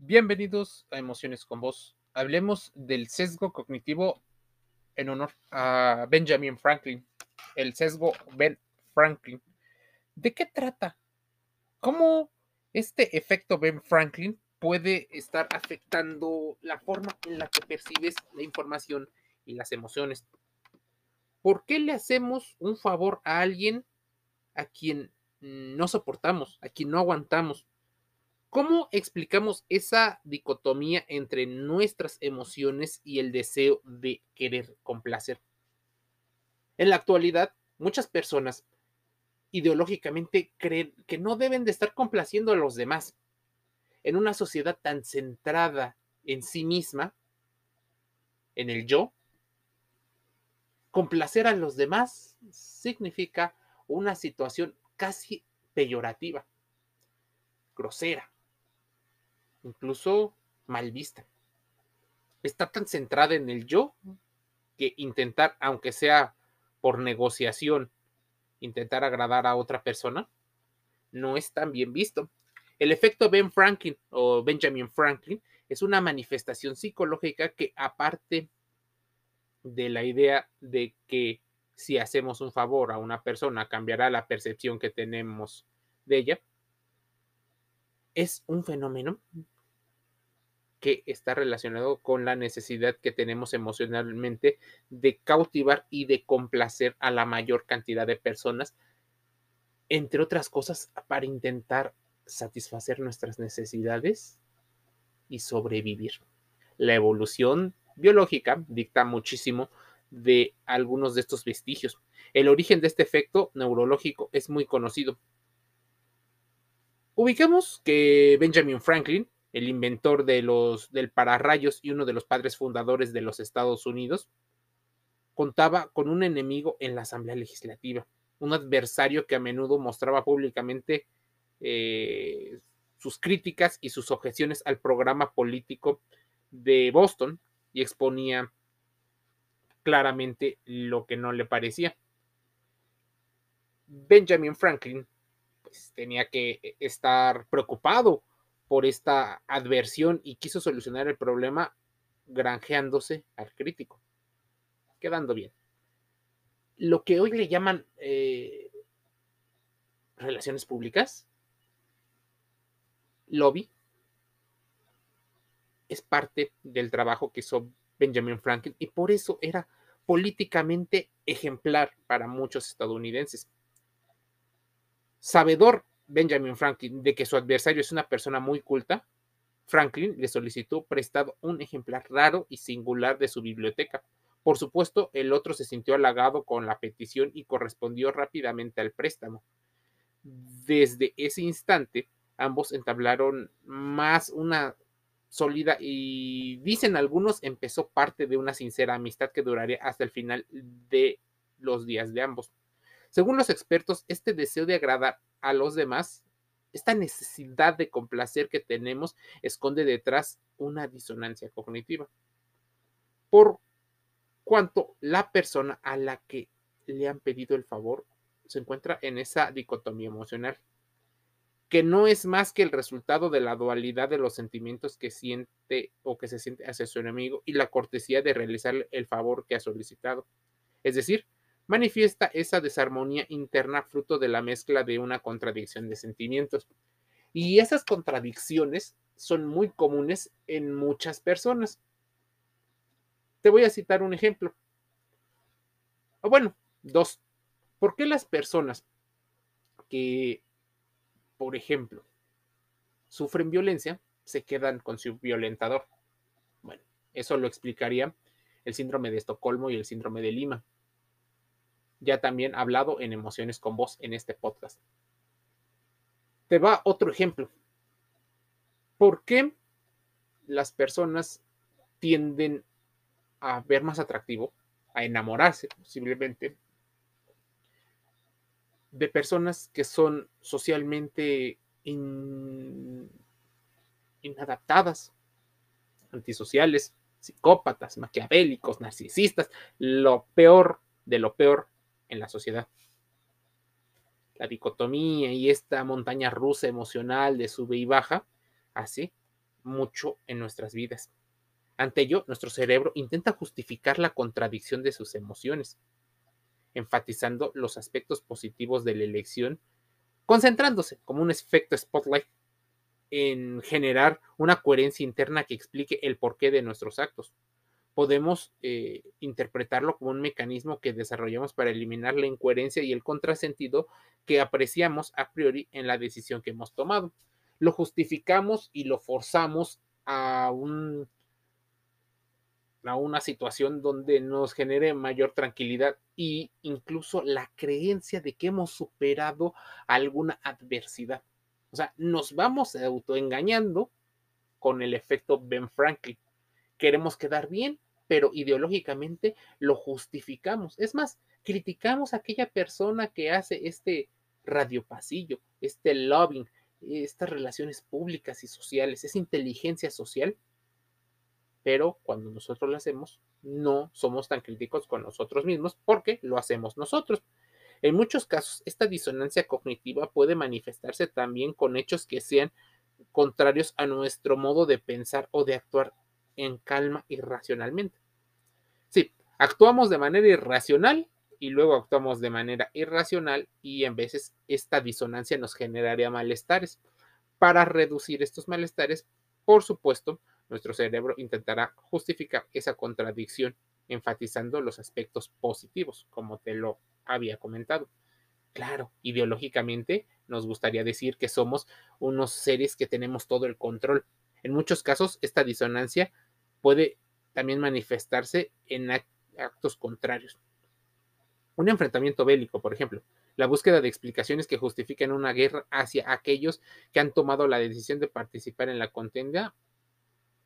Bienvenidos a Emociones con Vos. Hablemos del sesgo cognitivo en honor a Benjamin Franklin. El sesgo Ben Franklin. ¿De qué trata? ¿Cómo este efecto Ben Franklin puede estar afectando la forma en la que percibes la información y las emociones? ¿Por qué le hacemos un favor a alguien a quien no soportamos, a quien no aguantamos? ¿Cómo explicamos esa dicotomía entre nuestras emociones y el deseo de querer complacer? En la actualidad, muchas personas ideológicamente creen que no deben de estar complaciendo a los demás. En una sociedad tan centrada en sí misma, en el yo, complacer a los demás significa una situación casi peyorativa, grosera, incluso mal vista. Está tan centrada en el yo que intentar, aunque sea por negociación, intentar agradar a otra persona, no es tan bien visto. El efecto Ben Franklin o Benjamin Franklin es una manifestación psicológica que aparte de la idea de que si hacemos un favor a una persona cambiará la percepción que tenemos de ella, es un fenómeno que está relacionado con la necesidad que tenemos emocionalmente de cautivar y de complacer a la mayor cantidad de personas, entre otras cosas, para intentar satisfacer nuestras necesidades y sobrevivir. La evolución biológica dicta muchísimo de algunos de estos vestigios. El origen de este efecto neurológico es muy conocido. Ubicamos que Benjamin Franklin el inventor de los, del pararrayos y uno de los padres fundadores de los Estados Unidos, contaba con un enemigo en la Asamblea Legislativa, un adversario que a menudo mostraba públicamente eh, sus críticas y sus objeciones al programa político de Boston y exponía claramente lo que no le parecía. Benjamin Franklin pues, tenía que estar preocupado por esta adversión y quiso solucionar el problema granjeándose al crítico, quedando bien. Lo que hoy le llaman eh, relaciones públicas, lobby, es parte del trabajo que hizo Benjamin Franklin y por eso era políticamente ejemplar para muchos estadounidenses. Sabedor Benjamin Franklin de que su adversario es una persona muy culta, Franklin le solicitó prestado un ejemplar raro y singular de su biblioteca. Por supuesto, el otro se sintió halagado con la petición y correspondió rápidamente al préstamo. Desde ese instante, ambos entablaron más una sólida y, dicen algunos, empezó parte de una sincera amistad que duraría hasta el final de los días de ambos. Según los expertos, este deseo de agradar a los demás, esta necesidad de complacer que tenemos esconde detrás una disonancia cognitiva. Por cuanto la persona a la que le han pedido el favor se encuentra en esa dicotomía emocional, que no es más que el resultado de la dualidad de los sentimientos que siente o que se siente hacia su enemigo y la cortesía de realizar el favor que ha solicitado. Es decir, manifiesta esa desarmonía interna fruto de la mezcla de una contradicción de sentimientos. Y esas contradicciones son muy comunes en muchas personas. Te voy a citar un ejemplo. O bueno, dos. ¿Por qué las personas que, por ejemplo, sufren violencia se quedan con su violentador? Bueno, eso lo explicaría el síndrome de Estocolmo y el síndrome de Lima ya también hablado en Emociones con Vos en este podcast. Te va otro ejemplo. ¿Por qué las personas tienden a ver más atractivo, a enamorarse posiblemente, de personas que son socialmente inadaptadas, antisociales, psicópatas, maquiavélicos, narcisistas, lo peor de lo peor en la sociedad. La dicotomía y esta montaña rusa emocional de sube y baja hace mucho en nuestras vidas. Ante ello, nuestro cerebro intenta justificar la contradicción de sus emociones, enfatizando los aspectos positivos de la elección, concentrándose como un efecto spotlight en generar una coherencia interna que explique el porqué de nuestros actos. Podemos eh, interpretarlo como un mecanismo que desarrollamos para eliminar la incoherencia y el contrasentido que apreciamos a priori en la decisión que hemos tomado. Lo justificamos y lo forzamos a a una situación donde nos genere mayor tranquilidad e incluso la creencia de que hemos superado alguna adversidad. O sea, nos vamos autoengañando con el efecto Ben Franklin. Queremos quedar bien, pero ideológicamente lo justificamos. Es más, criticamos a aquella persona que hace este radiopasillo, este lobbying, estas relaciones públicas y sociales, esa inteligencia social, pero cuando nosotros lo hacemos, no somos tan críticos con nosotros mismos porque lo hacemos nosotros. En muchos casos, esta disonancia cognitiva puede manifestarse también con hechos que sean contrarios a nuestro modo de pensar o de actuar en calma y racionalmente. Sí, actuamos de manera irracional y luego actuamos de manera irracional y en veces esta disonancia nos generaría malestares. Para reducir estos malestares, por supuesto, nuestro cerebro intentará justificar esa contradicción enfatizando los aspectos positivos, como te lo había comentado. Claro, ideológicamente nos gustaría decir que somos unos seres que tenemos todo el control. En muchos casos, esta disonancia puede también manifestarse en actos contrarios. Un enfrentamiento bélico, por ejemplo, la búsqueda de explicaciones que justifiquen una guerra hacia aquellos que han tomado la decisión de participar en la contienda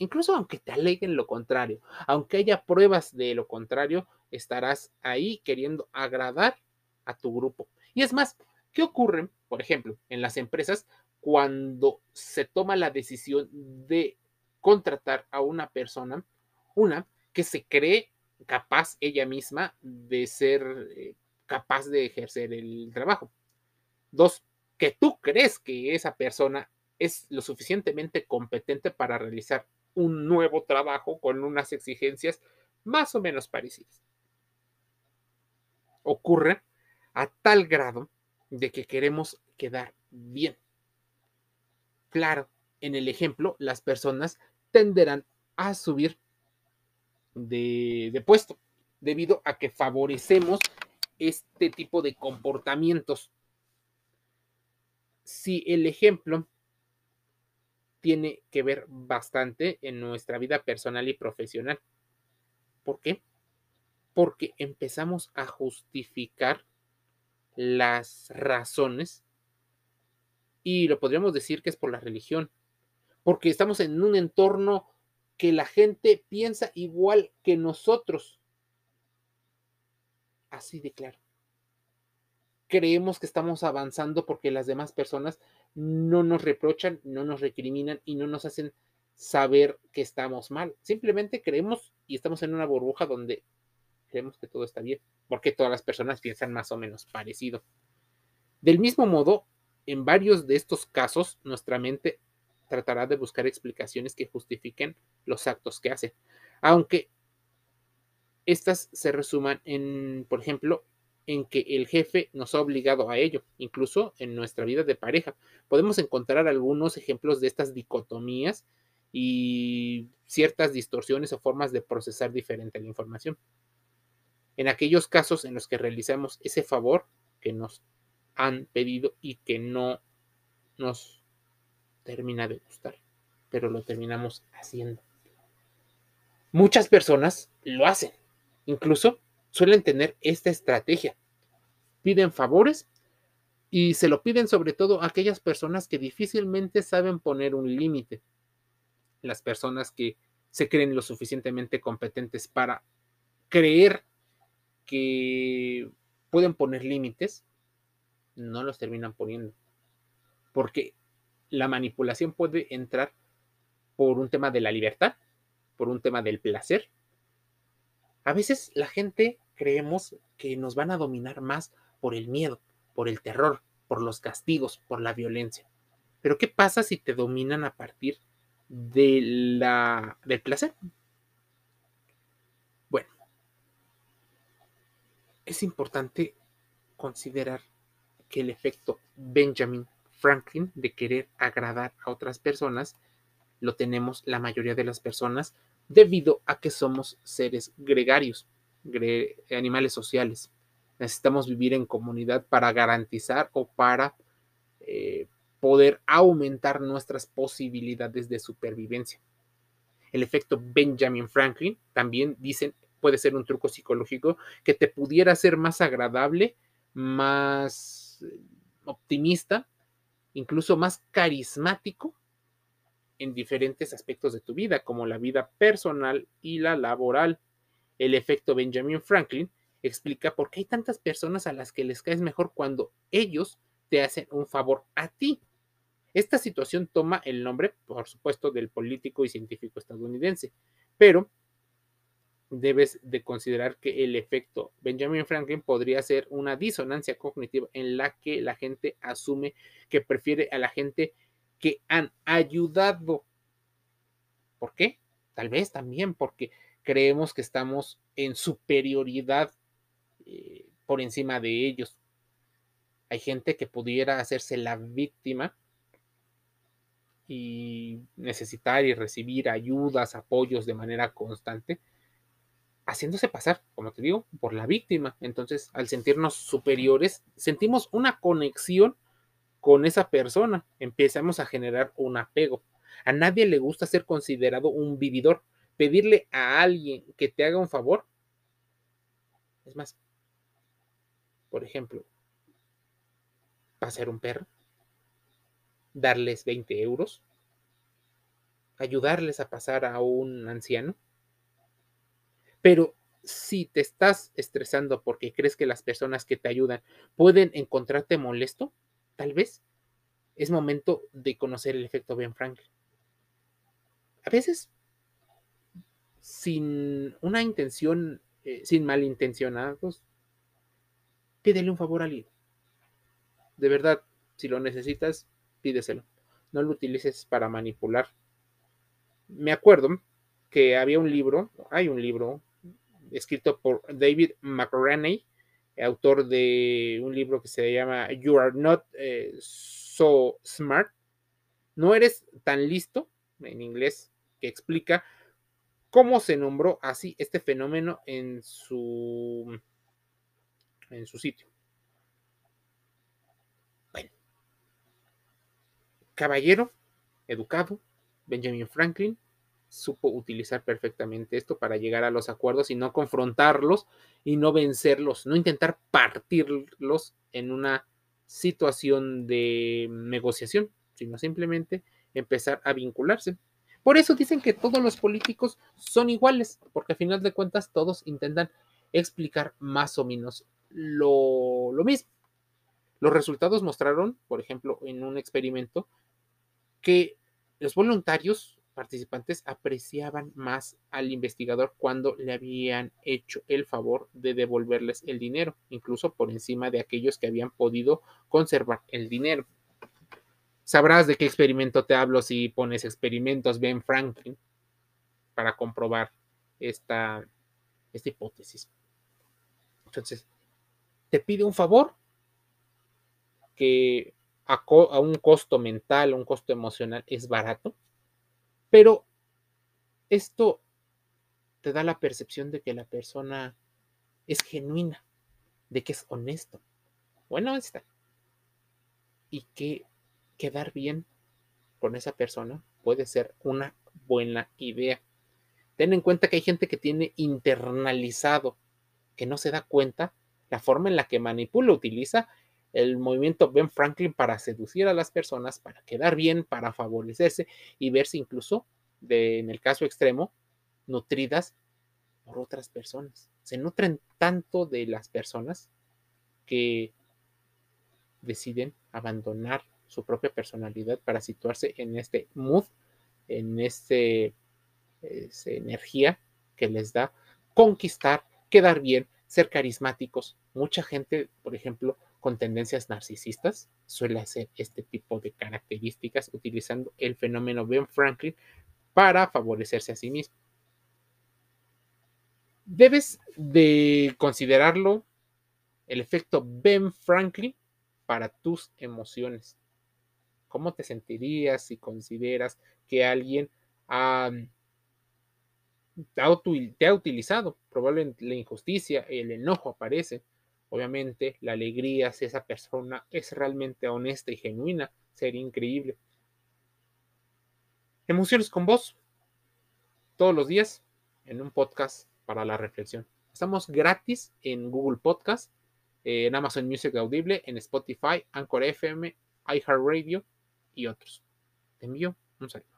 incluso aunque te aleguen lo contrario, aunque haya pruebas de lo contrario, estarás ahí queriendo agradar a tu grupo. Y es más, ¿qué ocurre, por ejemplo, en las empresas cuando se toma la decisión de contratar a una persona, una que se cree capaz ella misma de ser eh, capaz de ejercer el trabajo? Dos, que tú crees que esa persona es lo suficientemente competente para realizar un nuevo trabajo con unas exigencias más o menos parecidas. Ocurre a tal grado de que queremos quedar bien. Claro, en el ejemplo, las personas tenderán a subir de, puesto debido a que favorecemos este tipo de comportamientos. Si el ejemplo tiene que ver bastante en nuestra vida personal y profesional. ¿Por qué? Porque empezamos a justificar las razones y lo podríamos decir que es por la religión, porque estamos en un entorno que la gente piensa igual que nosotros. Así de claro creemos que estamos avanzando porque las demás personas no nos reprochan, no nos recriminan y no nos hacen saber que estamos mal. Simplemente creemos y estamos en una burbuja donde creemos que todo está bien, porque todas las personas piensan más o menos parecido. Del mismo modo, en varios de estos casos, nuestra mente tratará de buscar explicaciones que justifiquen los actos que hace, aunque estas se resuman en, por ejemplo, en que el jefe nos ha obligado a ello, incluso en nuestra vida de pareja. Podemos encontrar algunos ejemplos de estas dicotomías y ciertas distorsiones o formas de procesar diferente la información. En aquellos casos en los que realizamos ese favor que nos han pedido y que no nos termina de gustar, pero lo terminamos haciendo. Muchas personas lo hacen, incluso suelen tener esta estrategia. Piden favores y se lo piden sobre todo a aquellas personas que difícilmente saben poner un límite. Las personas que se creen lo suficientemente competentes para creer que pueden poner límites, no los terminan poniendo. Porque la manipulación puede entrar por un tema de la libertad, por un tema del placer, a veces la gente creemos que nos van a dominar más por el miedo, por el terror, por los castigos, por la violencia. Pero ¿qué pasa si te dominan a partir de la, del placer. Bueno, es importante considerar que el efecto Benjamin Franklin de querer agradar a otras personas lo tenemos la mayoría de las personas debido a que somos seres gregarios, animales sociales. Necesitamos vivir en comunidad para garantizar o para eh, poder aumentar nuestras posibilidades de supervivencia. El efecto Benjamin Franklin también dicen puede ser un truco psicológico que te pudiera hacer más agradable, más optimista, incluso más carismático en diferentes aspectos de tu vida, como la vida personal y la laboral. El efecto Benjamin Franklin explica por qué hay tantas personas a las que les caes mejor cuando ellos te hacen un favor a ti. Esta situación toma el nombre, por supuesto, del político y científico estadounidense, pero debes de considerar que el efecto Benjamin Franklin podría ser una disonancia cognitiva en la que la gente asume que prefiere a la gente que han ayudado. ¿Por qué? Tal vez también porque creemos que estamos en superioridad eh, por encima de ellos. Hay gente que pudiera hacerse la víctima y necesitar y recibir ayudas, apoyos de manera constante, haciéndose pasar, como te digo, por la víctima. Entonces, al sentirnos superiores, sentimos una conexión con esa persona, empezamos a generar un apego. A nadie le gusta ser considerado un vividor. Pedirle a alguien que te haga un favor. Es más, por ejemplo, pasear un perro darles 20 euros, ayudarles a pasar a un anciano. Pero si te estás estresando porque crees que las personas que te ayudan pueden encontrarte molesto, tal vez es momento de conocer el efecto Ben Franklin. A veces, sin una intención, eh, sin malintencionados, pídele un favor a alguien. De verdad, si lo necesitas, pídeselo. No lo utilices para manipular. Me acuerdo que había un libro, hay un libro escrito por David McRaney, autor de un libro que se llama You Are Not eh, So Smart. No eres tan listo, en inglés, que explica cómo se nombró así este fenómeno en su, en su sitio. caballero, educado, Benjamin Franklin, supo utilizar perfectamente esto para llegar a los acuerdos y no confrontarlos y no vencerlos, no intentar partirlos en una situación de negociación, sino simplemente empezar a vincularse. Por eso dicen que todos los políticos son iguales, porque a final de cuentas todos intentan explicar más o menos lo, lo mismo. Los resultados mostraron, por ejemplo, en un experimento, que los voluntarios participantes apreciaban más al investigador cuando le habían hecho el favor de devolverles el dinero, incluso por encima de aquellos que habían podido conservar el dinero. Sabrás de qué experimento te hablo si pones experimentos Ben Franklin para comprobar esta, esta hipótesis. Entonces, te pide un favor que a, un costo mental, un costo emocional, es barato, pero esto te da la percepción de que la persona es genuina, de que es honesto, bueno está, y que quedar bien con esa persona puede ser una buena idea. Ten en cuenta que hay gente que tiene internalizado, que no se da cuenta la forma en la que manipula, utiliza el movimiento Ben Franklin para seducir a las personas, para quedar bien, para favorecerse y verse incluso, de, en el caso extremo, nutridas por otras personas. Se nutren tanto de las personas que deciden abandonar su propia personalidad para situarse en este mood, en este, esta energía que les da conquistar, quedar bien, ser carismáticos. Mucha gente, por ejemplo, con tendencias narcisistas suele hacer este tipo de características utilizando el fenómeno Ben Franklin para favorecerse a sí mismo. Debes de considerarlo el efecto Ben Franklin para tus emociones. ¿Cómo te sentirías si consideras que alguien te ha utilizado? Probablemente la injusticia, el enojo aparece. Obviamente la alegría, si esa persona es realmente honesta y genuina, sería increíble. Emociones con vos, todos los días en un podcast para la reflexión. Estamos gratis en Google Podcast, en Amazon Music Audible, en Spotify, Anchor FM, iHeartRadio y otros. Te envío un saludo.